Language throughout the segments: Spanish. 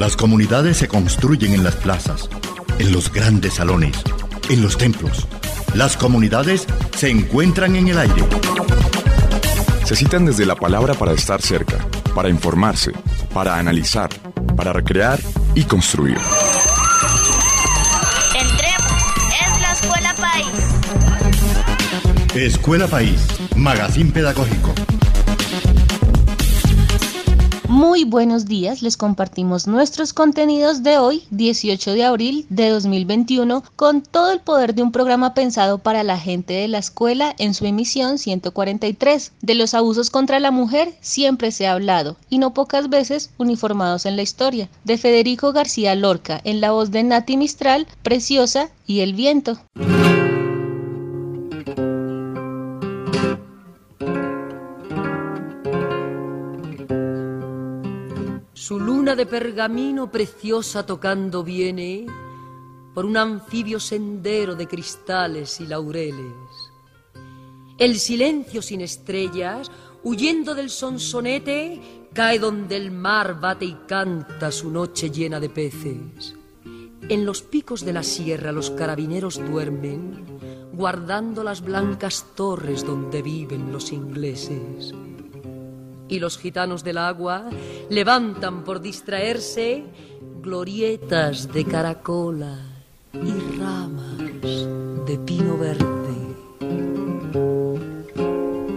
Las comunidades se construyen en las plazas, en los grandes salones, en los templos. Las comunidades se encuentran en el aire. Se citan desde la palabra para estar cerca, para informarse, para analizar, para recrear y construir. Entremos, es la Escuela País. Escuela País, Magazine Pedagógico. Muy buenos días, les compartimos nuestros contenidos de hoy, 18 de abril de 2021, con todo el poder de un programa pensado para la gente de la escuela en su emisión 143. De los abusos contra la mujer siempre se ha hablado, y no pocas veces uniformados en la historia. De Federico García Lorca, en la voz de Nati Mistral, Preciosa y El Viento. Su luna de pergamino preciosa tocando viene por un anfibio sendero de cristales y laureles. El silencio sin estrellas, huyendo del sonsonete, cae donde el mar bate y canta su noche llena de peces. En los picos de la sierra los carabineros duermen, guardando las blancas torres donde viven los ingleses y los gitanos del agua levantan por distraerse glorietas de caracola y ramas de pino verde.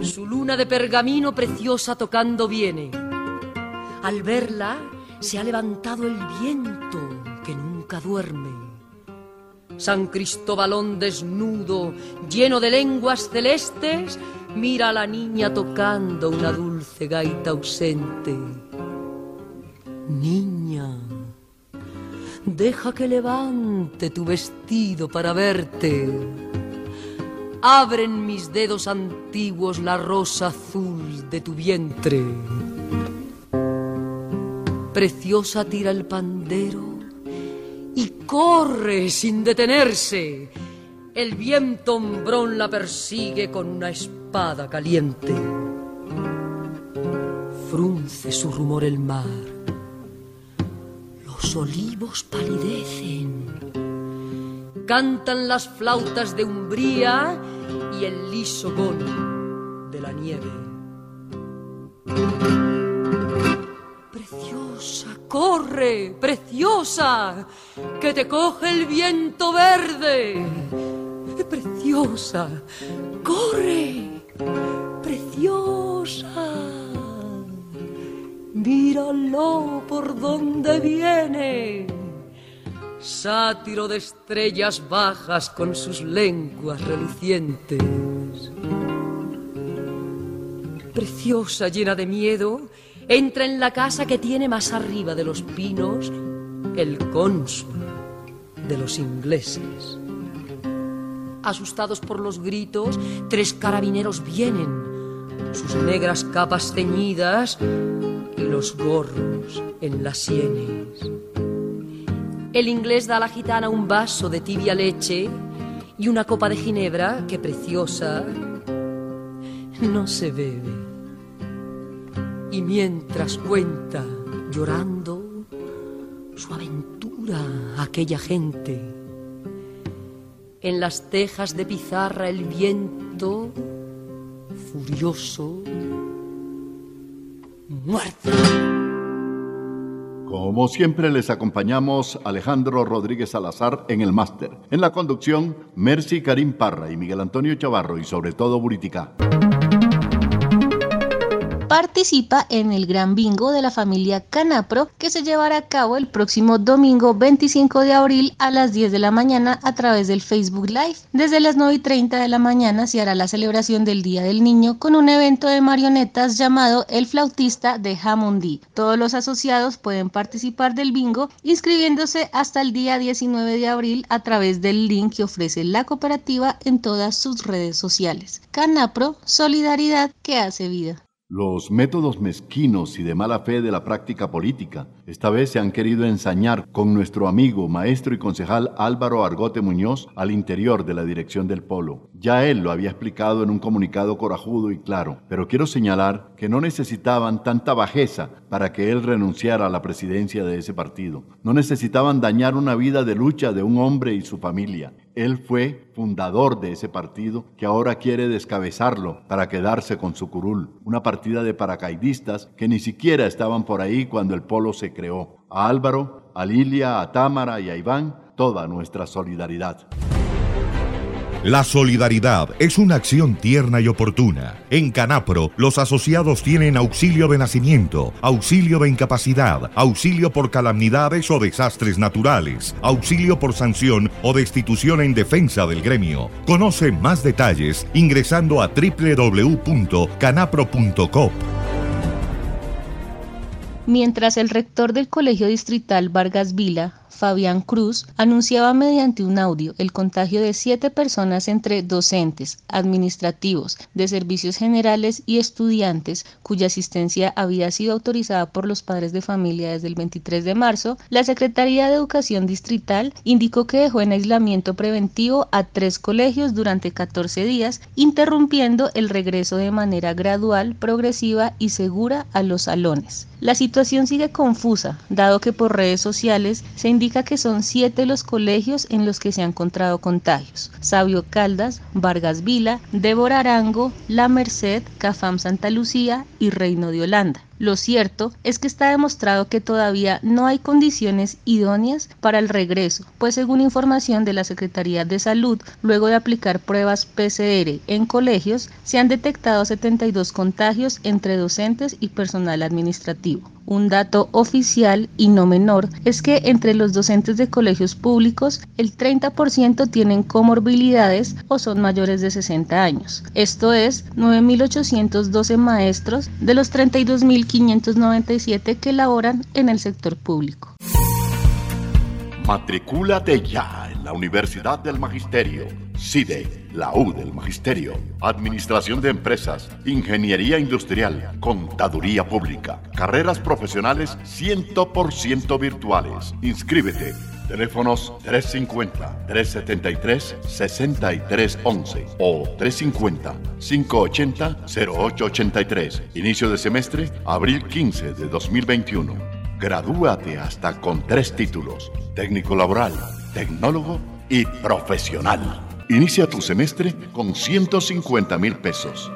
Su luna de pergamino preciosa tocando viene. Al verla se ha levantado el viento que nunca duerme. San Cristóbalón desnudo, lleno de lenguas celestes, Mira a la niña tocando una dulce gaita ausente. Niña, deja que levante tu vestido para verte. Abren mis dedos antiguos la rosa azul de tu vientre. Preciosa tira el pandero y corre sin detenerse. El viento hombrón la persigue con una espada caliente. Frunce su rumor el mar. Los olivos palidecen. Cantan las flautas de Umbría y el liso gol de la nieve. Preciosa, corre, preciosa, que te coge el viento verde. Preciosa, corre, preciosa. Míralo por donde viene. Sátiro de estrellas bajas con sus lenguas relucientes. Preciosa, llena de miedo, entra en la casa que tiene más arriba de los pinos el cónsul de los ingleses. Asustados por los gritos, tres carabineros vienen, sus negras capas ceñidas y los gorros en las sienes. El inglés da a la gitana un vaso de tibia leche y una copa de ginebra que preciosa no se bebe. Y mientras cuenta, llorando, su aventura aquella gente, en las tejas de pizarra el viento furioso muerte. Como siempre les acompañamos Alejandro Rodríguez Salazar en el máster. En la conducción, Mercy Karim Parra y Miguel Antonio Chavarro y sobre todo Buritica. Participa en el Gran Bingo de la familia Canapro que se llevará a cabo el próximo domingo 25 de abril a las 10 de la mañana a través del Facebook Live. Desde las 9 y 30 de la mañana se hará la celebración del Día del Niño con un evento de marionetas llamado El Flautista de Jamundí. Todos los asociados pueden participar del bingo inscribiéndose hasta el día 19 de abril a través del link que ofrece la cooperativa en todas sus redes sociales. Canapro, solidaridad que hace vida. Los métodos mezquinos y de mala fe de la práctica política. Esta vez se han querido ensañar con nuestro amigo, maestro y concejal Álvaro Argote Muñoz al interior de la dirección del Polo. Ya él lo había explicado en un comunicado corajudo y claro, pero quiero señalar que no necesitaban tanta bajeza para que él renunciara a la presidencia de ese partido. No necesitaban dañar una vida de lucha de un hombre y su familia. Él fue fundador de ese partido que ahora quiere descabezarlo para quedarse con su curul, una partida de paracaidistas que ni siquiera estaban por ahí cuando el polo se creó. A Álvaro, a Lilia, a Támara y a Iván, toda nuestra solidaridad. La solidaridad es una acción tierna y oportuna. En Canapro, los asociados tienen auxilio de nacimiento, auxilio de incapacidad, auxilio por calamidades o desastres naturales, auxilio por sanción o destitución en defensa del gremio. Conoce más detalles ingresando a www.canapro.com. Mientras el rector del Colegio Distrital Vargas Vila Fabián Cruz, anunciaba mediante un audio el contagio de siete personas entre docentes, administrativos, de servicios generales y estudiantes cuya asistencia había sido autorizada por los padres de familia desde el 23 de marzo, la Secretaría de Educación Distrital indicó que dejó en aislamiento preventivo a tres colegios durante 14 días, interrumpiendo el regreso de manera gradual, progresiva y segura a los salones. La situación sigue confusa, dado que por redes sociales se indica que son siete los colegios en los que se han encontrado contagios. Sabio Caldas, Vargas Vila, Débora Arango, La Merced, Cafam Santa Lucía y Reino de Holanda. Lo cierto es que está demostrado que todavía no hay condiciones idóneas para el regreso, pues según información de la Secretaría de Salud, luego de aplicar pruebas PCR en colegios, se han detectado 72 contagios entre docentes y personal administrativo. Un dato oficial y no menor es que entre los docentes de colegios públicos, el 30% tienen comorbilidades o son mayores de 60 años. Esto es 9.812 maestros de los 32.597 que laboran en el sector público. Matricúlate ya en la Universidad del Magisterio, CIDE, la U del Magisterio, Administración de Empresas, Ingeniería Industrial, Contaduría Pública, carreras profesionales 100% virtuales. Inscríbete. Teléfonos 350-373-6311 o 350-580-0883. Inicio de semestre, abril 15 de 2021. Gradúate hasta con tres títulos, técnico laboral, tecnólogo y profesional. Inicia tu semestre con 150 mil pesos.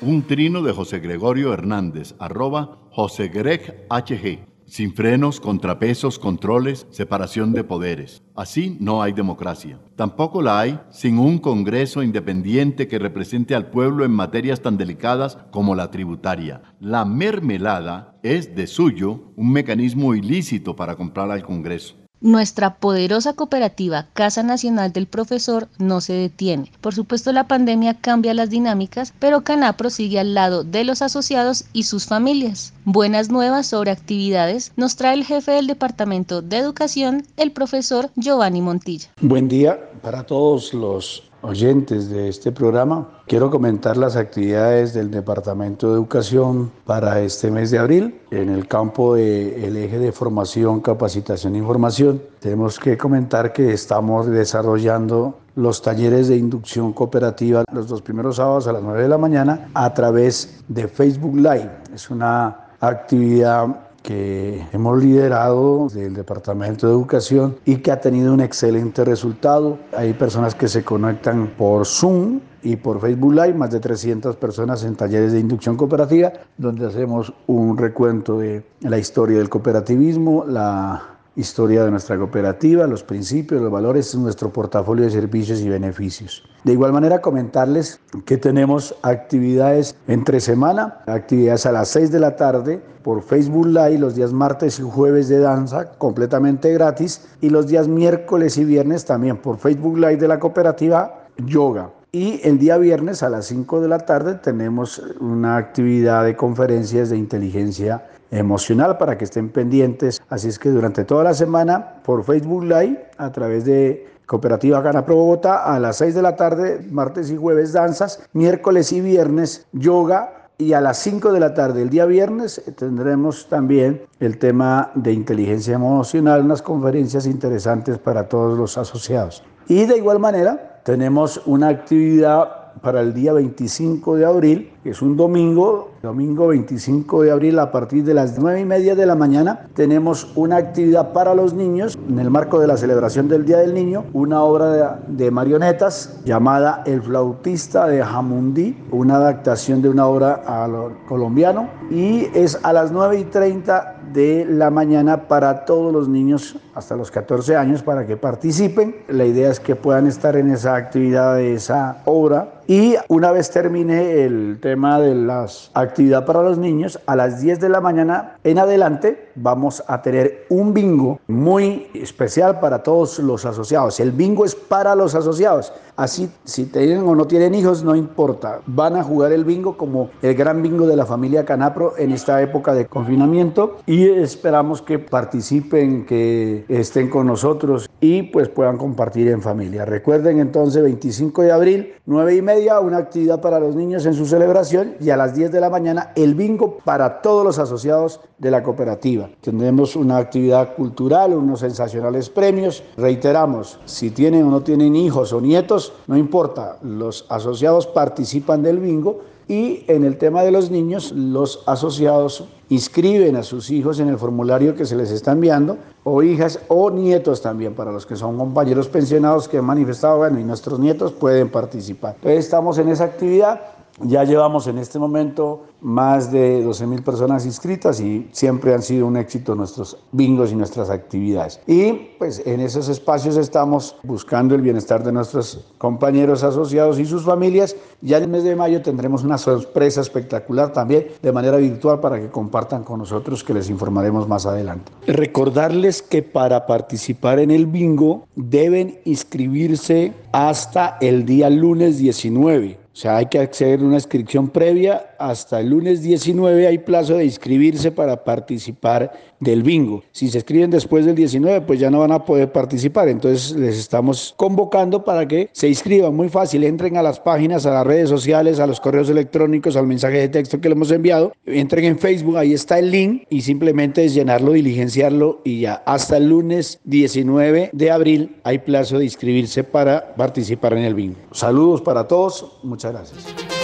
Un trino de José Gregorio Hernández, arroba José Greg HG. Sin frenos, contrapesos, controles, separación de poderes. Así no hay democracia. Tampoco la hay sin un Congreso independiente que represente al pueblo en materias tan delicadas como la tributaria. La mermelada es de suyo un mecanismo ilícito para comprar al Congreso. Nuestra poderosa cooperativa Casa Nacional del Profesor no se detiene. Por supuesto la pandemia cambia las dinámicas, pero Canapro sigue al lado de los asociados y sus familias. Buenas nuevas sobre actividades nos trae el jefe del Departamento de Educación, el profesor Giovanni Montilla. Buen día para todos los oyentes de este programa. Quiero comentar las actividades del Departamento de Educación para este mes de abril en el campo del eje de formación, capacitación e información. Tenemos que comentar que estamos desarrollando los talleres de inducción cooperativa los dos primeros sábados a las 9 de la mañana a través de Facebook Live. Es una actividad que hemos liderado del Departamento de Educación y que ha tenido un excelente resultado. Hay personas que se conectan por Zoom y por Facebook Live, más de 300 personas en talleres de inducción cooperativa, donde hacemos un recuento de la historia del cooperativismo, la historia de nuestra cooperativa, los principios, los valores, nuestro portafolio de servicios y beneficios. De igual manera, comentarles que tenemos actividades entre semana, actividades a las 6 de la tarde por Facebook Live los días martes y jueves de danza completamente gratis y los días miércoles y viernes también por Facebook Live de la cooperativa yoga. Y el día viernes a las 5 de la tarde tenemos una actividad de conferencias de inteligencia emocional para que estén pendientes. Así es que durante toda la semana por Facebook Live, a través de Cooperativa Canapro Bogotá, a las 6 de la tarde, martes y jueves danzas, miércoles y viernes yoga, y a las 5 de la tarde, el día viernes, tendremos también el tema de inteligencia emocional, unas conferencias interesantes para todos los asociados. Y de igual manera, tenemos una actividad para el día 25 de abril, es un domingo, domingo 25 de abril a partir de las 9 y media de la mañana, tenemos una actividad para los niños en el marco de la celebración del Día del Niño, una obra de, marionetas llamada El flautista de Jamundí, una adaptación de una obra a lo colombiano y es a las 9 y 30 de la mañana para todos los niños hasta los 14 años para que participen. La idea es que puedan estar en esa actividad de esa obra y una vez termine el tema de las actividad para los niños, a las 10 de la mañana en adelante vamos a tener un bingo muy especial para todos los asociados. El bingo es para los asociados. Así, si tienen o no tienen hijos, no importa. Van a jugar el bingo como el gran bingo de la familia Canapro en esta época de confinamiento y esperamos que participen, que estén con nosotros y pues puedan compartir en familia. Recuerden entonces 25 de abril, 9 y media, una actividad para los niños en su celebración y a las 10 de la mañana el bingo para todos los asociados de la cooperativa. Tendremos una actividad cultural, unos sensacionales premios. Reiteramos, si tienen o no tienen hijos o nietos, no importa, los asociados participan del bingo y en el tema de los niños, los asociados inscriben a sus hijos en el formulario que se les está enviando, o hijas o nietos también, para los que son compañeros pensionados que han manifestado, bueno, y nuestros nietos pueden participar. Entonces estamos en esa actividad. Ya llevamos en este momento más de 12 mil personas inscritas y siempre han sido un éxito nuestros bingos y nuestras actividades. Y pues en esos espacios estamos buscando el bienestar de nuestros compañeros asociados y sus familias. Ya en el mes de mayo tendremos una sorpresa espectacular también de manera virtual para que compartan con nosotros que les informaremos más adelante. Recordarles que para participar en el bingo deben inscribirse hasta el día lunes 19 o sea, hay que acceder a una inscripción previa. Hasta el lunes 19 hay plazo de inscribirse para participar del bingo. Si se escriben después del 19, pues ya no van a poder participar. Entonces les estamos convocando para que se inscriban. Muy fácil, entren a las páginas, a las redes sociales, a los correos electrónicos, al mensaje de texto que le hemos enviado. Entren en Facebook, ahí está el link y simplemente es llenarlo, diligenciarlo y ya. Hasta el lunes 19 de abril hay plazo de inscribirse para participar en el bingo. Saludos para todos. Muchas gracias.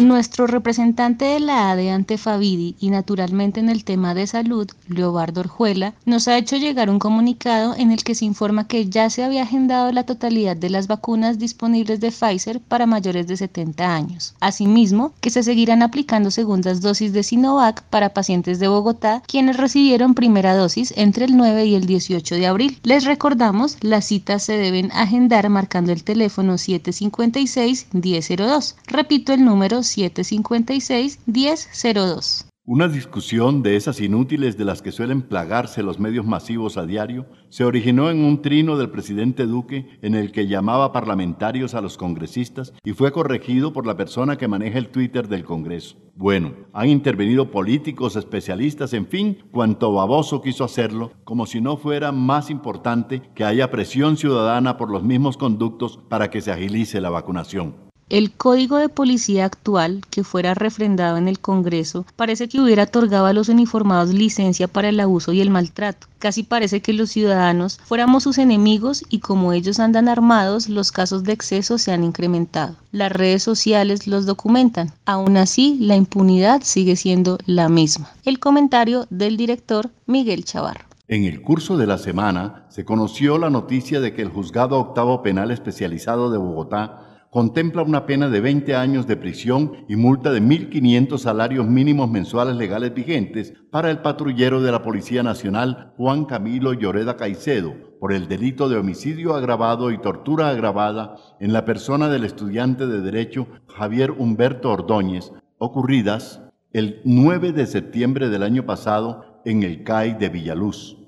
Nuestro representante de la ADE ante Favidi y naturalmente en el tema de salud, Leobardo Orjuela, nos ha hecho llegar un comunicado en el que se informa que ya se había agendado la totalidad de las vacunas disponibles de Pfizer para mayores de 70 años. Asimismo, que se seguirán aplicando segundas dosis de Sinovac para pacientes de Bogotá, quienes recibieron primera dosis entre el 9 y el 18 de abril. Les recordamos, las citas se deben agendar marcando el teléfono 756-1002. Repito el número 756-1002. Una discusión de esas inútiles de las que suelen plagarse los medios masivos a diario se originó en un trino del presidente Duque en el que llamaba parlamentarios a los congresistas y fue corregido por la persona que maneja el Twitter del Congreso. Bueno, han intervenido políticos, especialistas, en fin, cuanto baboso quiso hacerlo, como si no fuera más importante que haya presión ciudadana por los mismos conductos para que se agilice la vacunación. El código de policía actual, que fuera refrendado en el Congreso, parece que hubiera otorgado a los uniformados licencia para el abuso y el maltrato. Casi parece que los ciudadanos fuéramos sus enemigos y como ellos andan armados, los casos de exceso se han incrementado. Las redes sociales los documentan. Aún así, la impunidad sigue siendo la misma. El comentario del director Miguel Chavarro. En el curso de la semana se conoció la noticia de que el Juzgado Octavo Penal Especializado de Bogotá contempla una pena de 20 años de prisión y multa de 1.500 salarios mínimos mensuales legales vigentes para el patrullero de la Policía Nacional Juan Camilo Lloreda Caicedo por el delito de homicidio agravado y tortura agravada en la persona del estudiante de Derecho Javier Humberto Ordóñez, ocurridas el 9 de septiembre del año pasado en el CAI de Villaluz.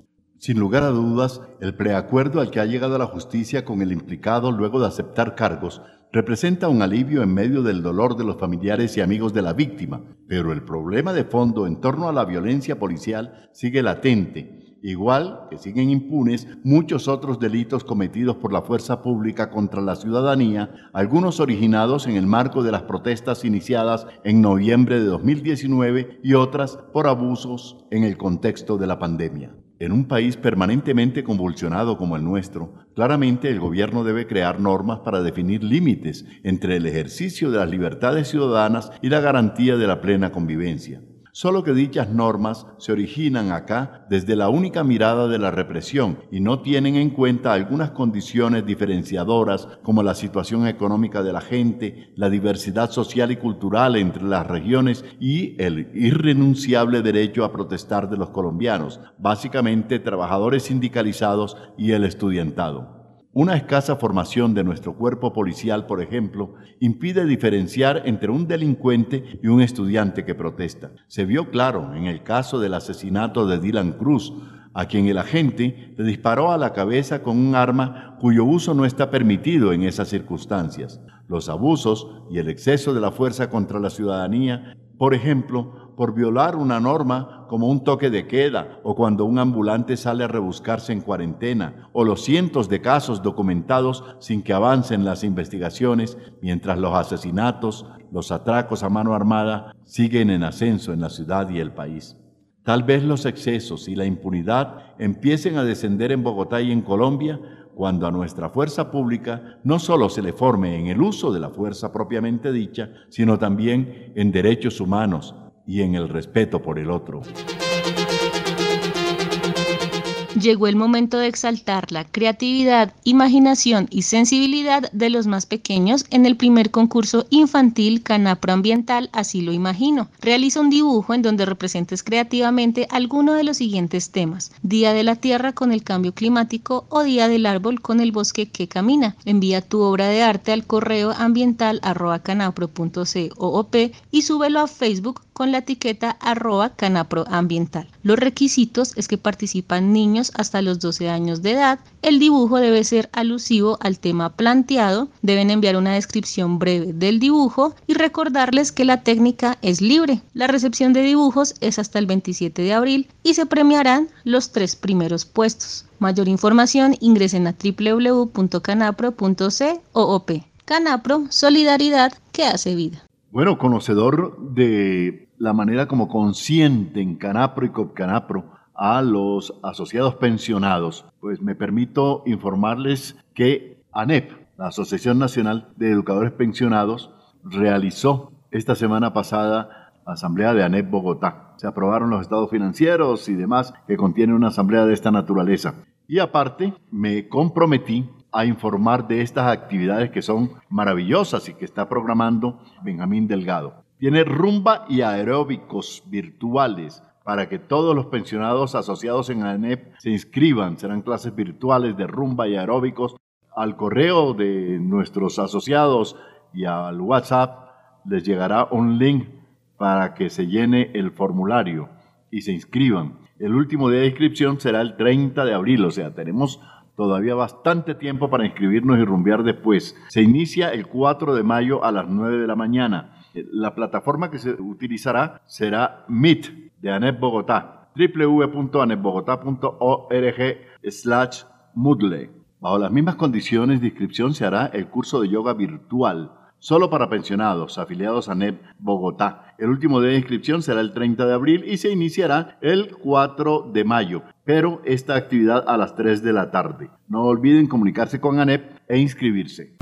Sin lugar a dudas, el preacuerdo al que ha llegado la justicia con el implicado luego de aceptar cargos representa un alivio en medio del dolor de los familiares y amigos de la víctima, pero el problema de fondo en torno a la violencia policial sigue latente igual que siguen impunes muchos otros delitos cometidos por la fuerza pública contra la ciudadanía, algunos originados en el marco de las protestas iniciadas en noviembre de 2019 y otras por abusos en el contexto de la pandemia. En un país permanentemente convulsionado como el nuestro, claramente el gobierno debe crear normas para definir límites entre el ejercicio de las libertades ciudadanas y la garantía de la plena convivencia solo que dichas normas se originan acá desde la única mirada de la represión y no tienen en cuenta algunas condiciones diferenciadoras como la situación económica de la gente, la diversidad social y cultural entre las regiones y el irrenunciable derecho a protestar de los colombianos, básicamente trabajadores sindicalizados y el estudiantado. Una escasa formación de nuestro cuerpo policial, por ejemplo, impide diferenciar entre un delincuente y un estudiante que protesta. Se vio claro en el caso del asesinato de Dylan Cruz, a quien el agente le disparó a la cabeza con un arma cuyo uso no está permitido en esas circunstancias. Los abusos y el exceso de la fuerza contra la ciudadanía, por ejemplo, por violar una norma como un toque de queda o cuando un ambulante sale a rebuscarse en cuarentena o los cientos de casos documentados sin que avancen las investigaciones mientras los asesinatos, los atracos a mano armada siguen en ascenso en la ciudad y el país. Tal vez los excesos y la impunidad empiecen a descender en Bogotá y en Colombia cuando a nuestra fuerza pública no solo se le forme en el uso de la fuerza propiamente dicha, sino también en derechos humanos, y en el respeto por el otro. Llegó el momento de exaltar la creatividad, imaginación y sensibilidad de los más pequeños en el primer concurso infantil Canapro Ambiental, así lo imagino. Realiza un dibujo en donde representes creativamente alguno de los siguientes temas. Día de la Tierra con el cambio climático o Día del Árbol con el bosque que camina. Envía tu obra de arte al correo ambiental y súbelo a Facebook con la etiqueta arroba canaproambiental. Los requisitos es que participan niños hasta los 12 años de edad. El dibujo debe ser alusivo al tema planteado. Deben enviar una descripción breve del dibujo y recordarles que la técnica es libre. La recepción de dibujos es hasta el 27 de abril y se premiarán los tres primeros puestos. Mayor información ingresen a www.canapro.coop. Canapro, solidaridad que hace vida. Bueno, conocedor de la manera como consienten Canapro y Copcanapro a los asociados pensionados, pues me permito informarles que ANEP, la Asociación Nacional de Educadores Pensionados, realizó esta semana pasada la asamblea de ANEP Bogotá. Se aprobaron los estados financieros y demás que contienen una asamblea de esta naturaleza. Y aparte, me comprometí a informar de estas actividades que son maravillosas y que está programando Benjamín Delgado. Tiene rumba y aeróbicos virtuales para que todos los pensionados asociados en ANEP se inscriban. Serán clases virtuales de rumba y aeróbicos. Al correo de nuestros asociados y al WhatsApp les llegará un link para que se llene el formulario y se inscriban. El último día de inscripción será el 30 de abril, o sea, tenemos Todavía bastante tiempo para inscribirnos y rumbear después. Se inicia el 4 de mayo a las 9 de la mañana. La plataforma que se utilizará será Meet de ANEP Bogotá, www.anepbogotá.org slash Moodle. Bajo las mismas condiciones de inscripción se hará el curso de yoga virtual solo para pensionados afiliados a NEP Bogotá. El último día de inscripción será el 30 de abril y se iniciará el 4 de mayo, pero esta actividad a las 3 de la tarde. No olviden comunicarse con ANEP e inscribirse.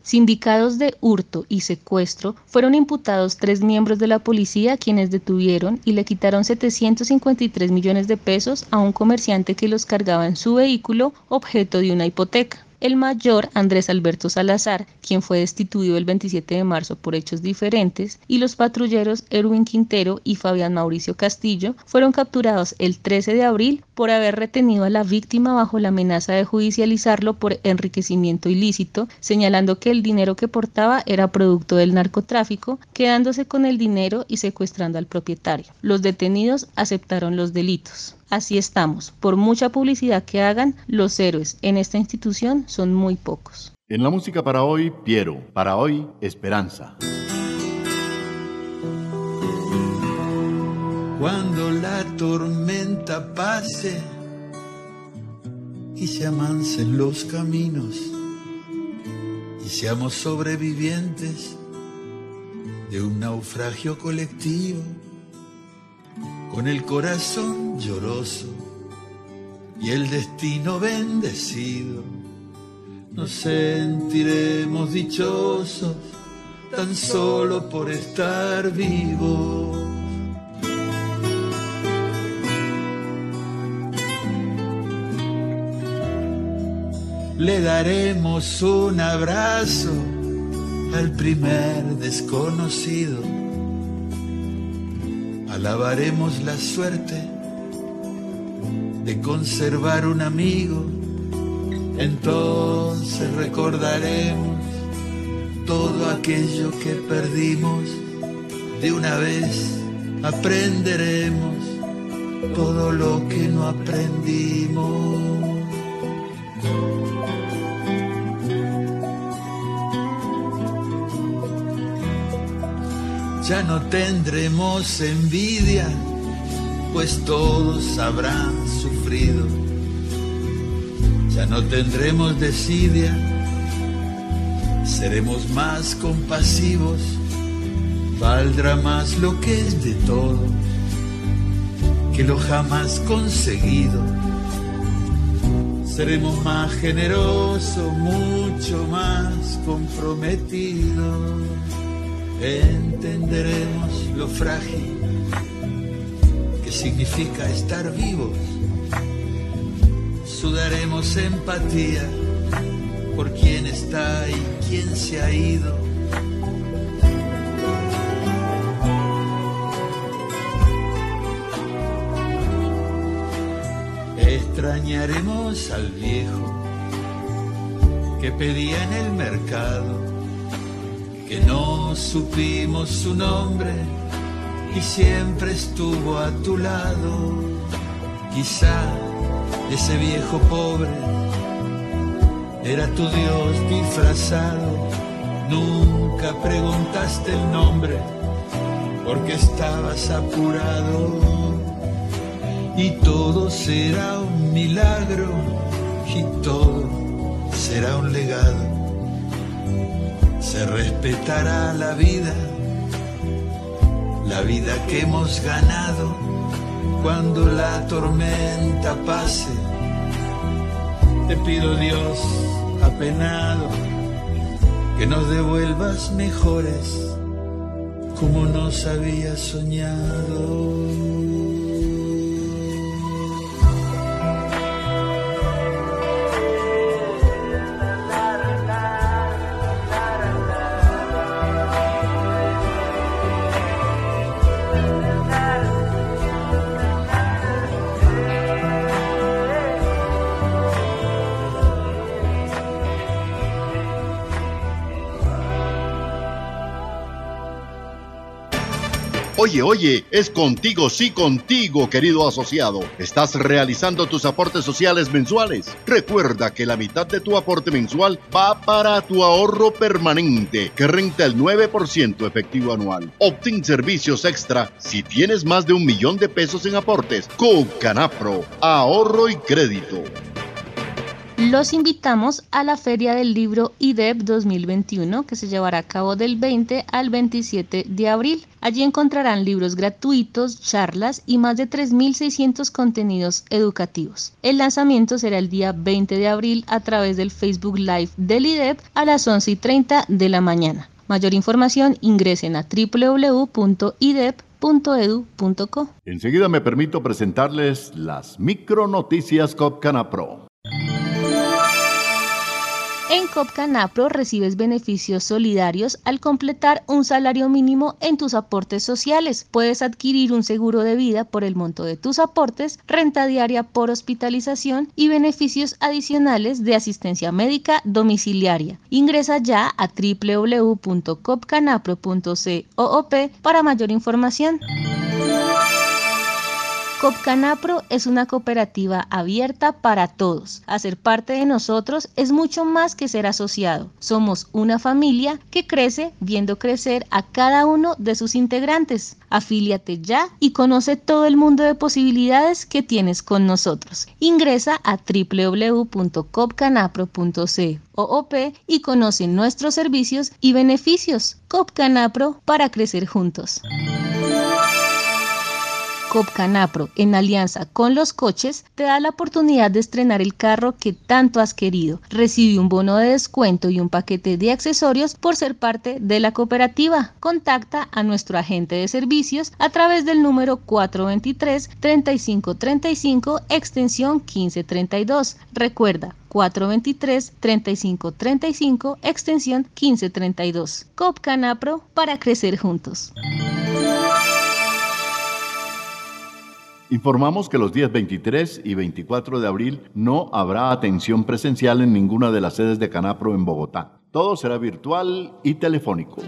Sindicados de hurto y secuestro fueron imputados tres miembros de la policía quienes detuvieron y le quitaron 753 millones de pesos a un comerciante que los cargaba en su vehículo objeto de una hipoteca. El mayor Andrés Alberto Salazar, quien fue destituido el 27 de marzo por hechos diferentes, y los patrulleros Erwin Quintero y Fabián Mauricio Castillo fueron capturados el 13 de abril por haber retenido a la víctima bajo la amenaza de judicializarlo por enriquecimiento ilícito, señalando que el dinero que portaba era producto del narcotráfico, quedándose con el dinero y secuestrando al propietario. Los detenidos aceptaron los delitos. Así estamos. Por mucha publicidad que hagan, los héroes en esta institución son muy pocos. En la música para hoy, Piero. Para hoy, Esperanza. cuando la tormenta pase y se amansen los caminos y seamos sobrevivientes de un naufragio colectivo con el corazón lloroso y el destino bendecido. Nos sentiremos dichosos tan solo por estar vivos. le daremos un abrazo al primer desconocido. Alabaremos la suerte de conservar un amigo. Entonces recordaremos todo aquello que perdimos. De una vez aprenderemos todo lo que no aprendimos. Ya no tendremos envidia, pues todos habrán sufrido. Ya no tendremos desidia, seremos más compasivos, valdrá más lo que es de todo que lo jamás conseguido. Seremos más generosos, mucho más comprometidos entenderemos lo frágil que significa estar vivos. Sudaremos empatía por quien está y quien se ha ido. Extrañaremos al viejo que pedía en el mercado que no supimos su nombre y siempre estuvo a tu lado. Quizá ese viejo pobre era tu Dios disfrazado. Nunca preguntaste el nombre porque estabas apurado. Y todo será un milagro y todo será un legado se respetará la vida, la vida que hemos ganado cuando la tormenta pase. Te pido Dios, apenado, que nos devuelvas mejores como nos había soñado. Oye, oye, es contigo, sí contigo, querido asociado. ¿Estás realizando tus aportes sociales mensuales? Recuerda que la mitad de tu aporte mensual va para tu ahorro permanente, que renta el 9% efectivo anual. Obtén servicios extra si tienes más de un millón de pesos en aportes. con Canapro, ahorro y crédito. Los invitamos a la Feria del Libro IDEP 2021 que se llevará a cabo del 20 al 27 de abril. Allí encontrarán libros gratuitos, charlas y más de 3.600 contenidos educativos. El lanzamiento será el día 20 de abril a través del Facebook Live del IDEP a las 11 y 30 de la mañana. Mayor información ingresen a www.idep.edu.co. Enseguida me permito presentarles las micronoticias Copcana Pro. En Copcanapro recibes beneficios solidarios al completar un salario mínimo en tus aportes sociales. Puedes adquirir un seguro de vida por el monto de tus aportes, renta diaria por hospitalización y beneficios adicionales de asistencia médica domiciliaria. Ingresa ya a www.copcanapro.coop para mayor información. Copcanapro es una cooperativa abierta para todos. Hacer parte de nosotros es mucho más que ser asociado. Somos una familia que crece viendo crecer a cada uno de sus integrantes. Afíliate ya y conoce todo el mundo de posibilidades que tienes con nosotros. Ingresa a www.copcanapro.coop y conoce nuestros servicios y beneficios. Copcanapro para crecer juntos. Copcanapro, en alianza con los coches, te da la oportunidad de estrenar el carro que tanto has querido. Recibe un bono de descuento y un paquete de accesorios por ser parte de la cooperativa. Contacta a nuestro agente de servicios a través del número 423-3535 extensión 1532. Recuerda, 423-3535 extensión 1532. Copcanapro para crecer juntos. Informamos que los días 23 y 24 de abril no habrá atención presencial en ninguna de las sedes de Canapro en Bogotá. Todo será virtual y telefónico.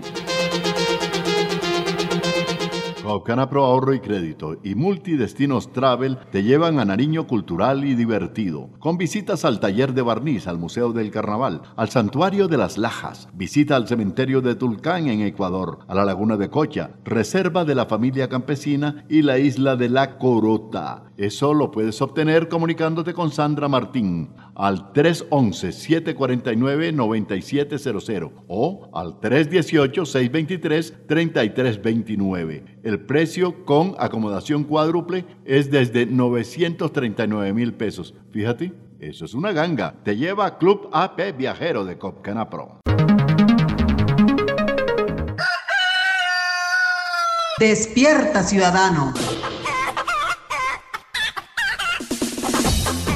Pro Ahorro y Crédito y Multidestinos Travel te llevan a Nariño cultural y divertido, con visitas al taller de barniz, al Museo del Carnaval, al Santuario de las Lajas, visita al cementerio de Tulcán en Ecuador, a la Laguna de Cocha, reserva de la familia campesina y la isla de La Corota. Eso lo puedes obtener comunicándote con Sandra Martín al 311-749-9700 o al 318-623-3329. El precio con acomodación cuádruple es desde 939 mil pesos. Fíjate, eso es una ganga. Te lleva a Club AP Viajero de Copcana Pro. Despierta, ciudadano.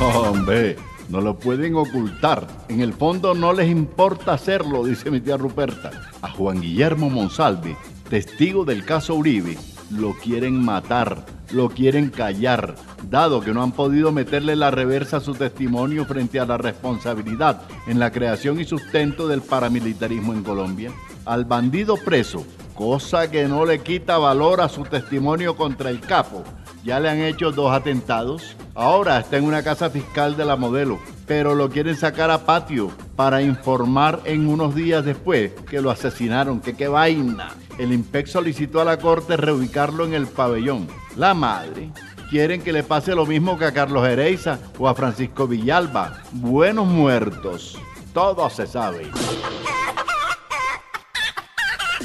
Hombre, no lo pueden ocultar. En el fondo no les importa hacerlo, dice mi tía Ruperta. A Juan Guillermo Monsalve, testigo del caso Uribe, lo quieren matar, lo quieren callar, dado que no han podido meterle la reversa a su testimonio frente a la responsabilidad en la creación y sustento del paramilitarismo en Colombia. Al bandido preso, cosa que no le quita valor a su testimonio contra el capo, ya le han hecho dos atentados. Ahora está en una casa fiscal de la modelo, pero lo quieren sacar a patio para informar en unos días después que lo asesinaron. Que qué vaina. El IMPEC solicitó a la corte reubicarlo en el pabellón. La madre. Quieren que le pase lo mismo que a Carlos Ereiza o a Francisco Villalba. Buenos muertos. Todo se sabe.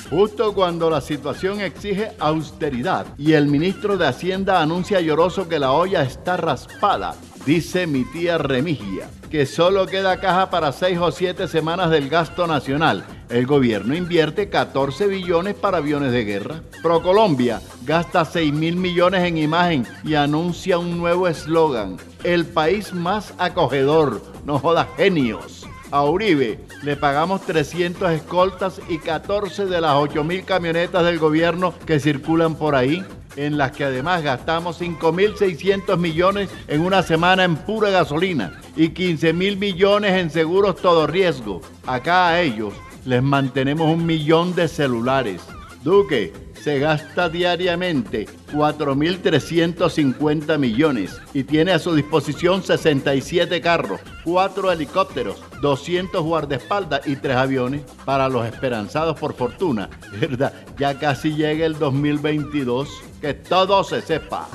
Justo cuando la situación exige austeridad y el ministro de Hacienda anuncia lloroso que la olla está raspada, dice mi tía Remigia, que solo queda caja para seis o siete semanas del gasto nacional. El gobierno invierte 14 billones para aviones de guerra. ProColombia gasta 6 mil millones en imagen y anuncia un nuevo eslogan. El país más acogedor. No joda genios. A Uribe le pagamos 300 escoltas y 14 de las 8 mil camionetas del gobierno que circulan por ahí, en las que además gastamos 5.600 millones en una semana en pura gasolina y 15 mil millones en seguros todo riesgo. Acá a ellos les mantenemos un millón de celulares. Duque, se gasta diariamente 4.350 millones y tiene a su disposición 67 carros, 4 helicópteros, 200 guardaespaldas y 3 aviones para los esperanzados por fortuna. ¿Verdad? Ya casi llega el 2022, que todo se sepa.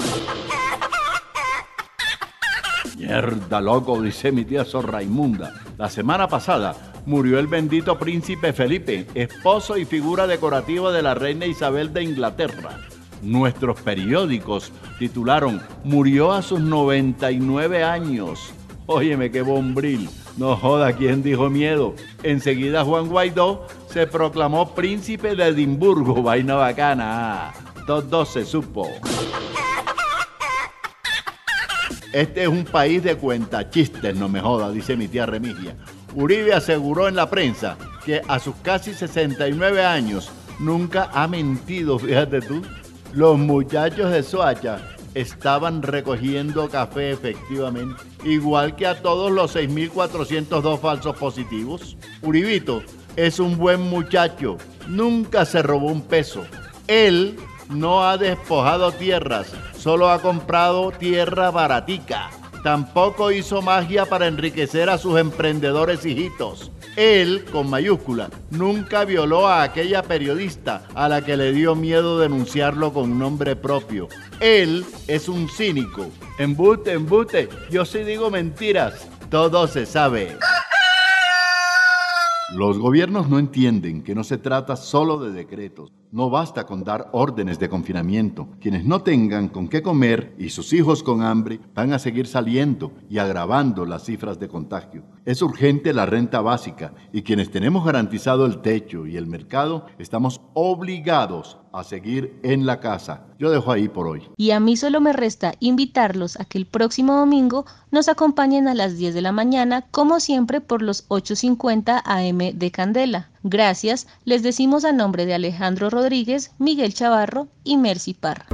Mierda, loco, dice mi tía Sor Raimunda. La semana pasada murió el bendito príncipe Felipe, esposo y figura decorativa de la reina Isabel de Inglaterra. Nuestros periódicos titularon Murió a sus 99 años. Óyeme qué bombril. No joda, ¿quién dijo miedo? Enseguida Juan Guaidó se proclamó príncipe de Edimburgo. Vaina bacana. Todo se supo. Este es un país de cuentachistes, no me joda, dice mi tía Remigia. Uribe aseguró en la prensa que a sus casi 69 años nunca ha mentido, fíjate tú. Los muchachos de Soacha estaban recogiendo café efectivamente, igual que a todos los 6.402 falsos positivos. Uribito es un buen muchacho, nunca se robó un peso. Él no ha despojado tierras, solo ha comprado tierra baratica. Tampoco hizo magia para enriquecer a sus emprendedores hijitos. Él, con mayúscula, nunca violó a aquella periodista a la que le dio miedo denunciarlo con nombre propio. Él es un cínico. Embute, embute, yo sí digo mentiras. Todo se sabe. Los gobiernos no entienden que no se trata solo de decretos. No basta con dar órdenes de confinamiento. Quienes no tengan con qué comer y sus hijos con hambre van a seguir saliendo y agravando las cifras de contagio. Es urgente la renta básica y quienes tenemos garantizado el techo y el mercado estamos obligados a seguir en la casa. Yo dejo ahí por hoy. Y a mí solo me resta invitarlos a que el próximo domingo nos acompañen a las 10 de la mañana, como siempre, por los 8.50 AM de Candela. Gracias, les decimos a nombre de Alejandro Rodríguez, Miguel Chavarro y Mercy Parra.